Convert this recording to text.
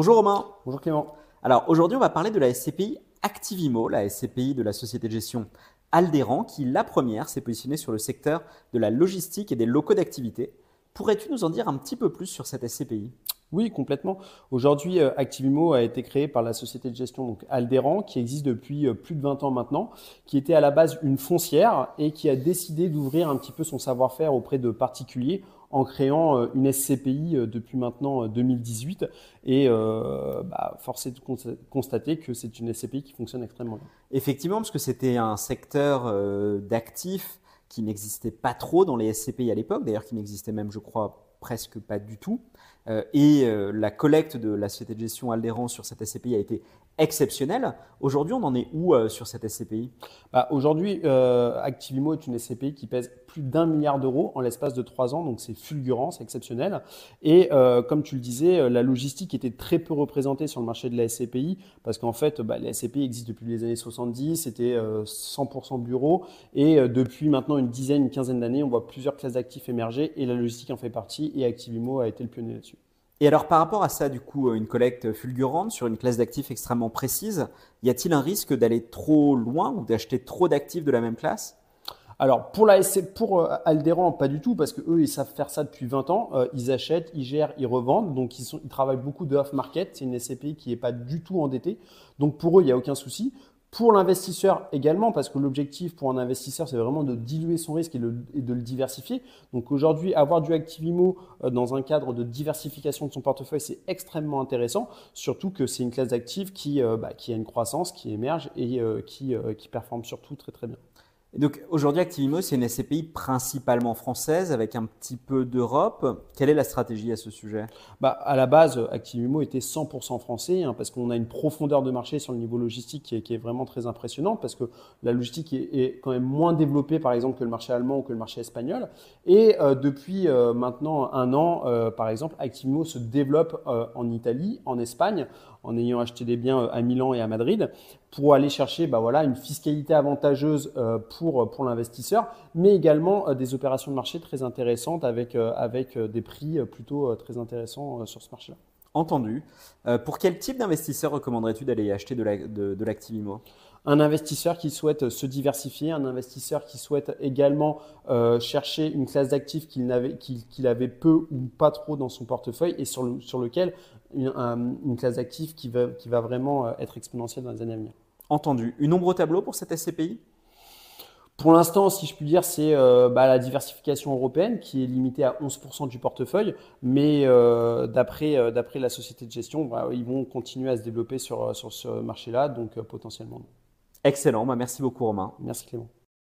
Bonjour Romain. Bonjour Clément. Alors aujourd'hui, on va parler de la SCPI Activimo, la SCPI de la société de gestion Aldéran, qui la première s'est positionnée sur le secteur de la logistique et des locaux d'activité. Pourrais-tu nous en dire un petit peu plus sur cette SCPI oui, complètement. Aujourd'hui, euh, Activimo a été créé par la société de gestion donc Aldéran, qui existe depuis euh, plus de 20 ans maintenant, qui était à la base une foncière et qui a décidé d'ouvrir un petit peu son savoir-faire auprès de particuliers en créant euh, une SCPI depuis maintenant 2018. Et bah, force est de constater que c'est une SCPI qui fonctionne extrêmement bien. Effectivement, parce que c'était un secteur d'actifs qui n'existait pas trop dans les SCPI à l'époque, d'ailleurs qui n'existait même, je crois, presque pas du tout. Euh, et euh, la collecte de la société de gestion Aldéran sur cette SCPI a été exceptionnelle. Aujourd'hui, on en est où euh, sur cette SCPI bah, Aujourd'hui, Activimo est une SCPI qui pèse plus d'un milliard d'euros en l'espace de trois ans, donc c'est fulgurant, c'est exceptionnel. Et comme tu le disais, la logistique était très peu représentée sur le marché de la SCPI, parce qu'en fait, bah, la SCPI existe depuis les années 70, c'était 100% bureau, et depuis maintenant une dizaine, une quinzaine d'années, on voit plusieurs classes d'actifs émerger, et la logistique en fait partie, et Activimo a été le pionnier là-dessus. Et alors par rapport à ça, du coup, euh, une collecte fulgurante sur une classe d'actifs extrêmement précise, y a-t-il un risque d'aller trop loin ou d'acheter trop d'actifs de la même classe? Alors pour la pour euh, Alderan, pas du tout, parce que eux ils savent faire ça depuis 20 ans. Euh, ils achètent, ils gèrent, ils revendent, donc ils, ils travaillent beaucoup de off market. C'est une SCPI qui n'est pas du tout endettée, donc pour eux il n'y a aucun souci. Pour l'investisseur également, parce que l'objectif pour un investisseur, c'est vraiment de diluer son risque et, de le diversifier. Donc aujourd'hui, avoir du Activimo euh, dans un cadre de diversification de son portefeuille, c'est extrêmement intéressant, surtout que c'est une classe d'actifs qui, euh, bah, a une croissance, qui émerge et euh, qui, qui performe surtout très très bien donc aujourd'hui, Activimo, c'est une SCPI principalement française avec un petit peu d'Europe. Quelle est la stratégie à ce sujet? Bah, À la base, Activimo était 100% français hein, parce qu'on a une profondeur de marché sur le niveau logistique qui est, vraiment très impressionnante parce que la logistique est, quand même moins développée par exemple que le marché allemand ou que le marché espagnol. Et euh, depuis euh, maintenant un an, euh, par exemple, Activimo se développe en Italie, en Espagne, en ayant acheté des biens à Milan et à Madrid pour aller chercher bah, voilà, une fiscalité avantageuse pour, pour l'investisseur, mais également euh, des opérations de marché très intéressantes avec, euh, avec euh, des prix plutôt très intéressants sur ce marché-là. Entendu. pour quel type d'investisseur recommanderais-tu d'aller acheter de l'activimo de, un investisseur qui souhaite se diversifier, un investisseur qui souhaite également chercher une classe d'actifs qu'il avait, peu ou pas trop dans son portefeuille et sur, le, sur lequel une, une classe d'actifs qui va, qui va vraiment être exponentielle dans les années à venir. Entendu. Une ombre au tableau pour cette SCPI pour l'instant, si je puis dire, c'est euh, bah, la diversification européenne qui est limitée à 11% du portefeuille, mais euh, euh, d'après la société de gestion, bah, ils vont continuer à se développer sur, sur ce marché-là, donc potentiellement. Excellent, bah, merci beaucoup Romain. Merci Clément.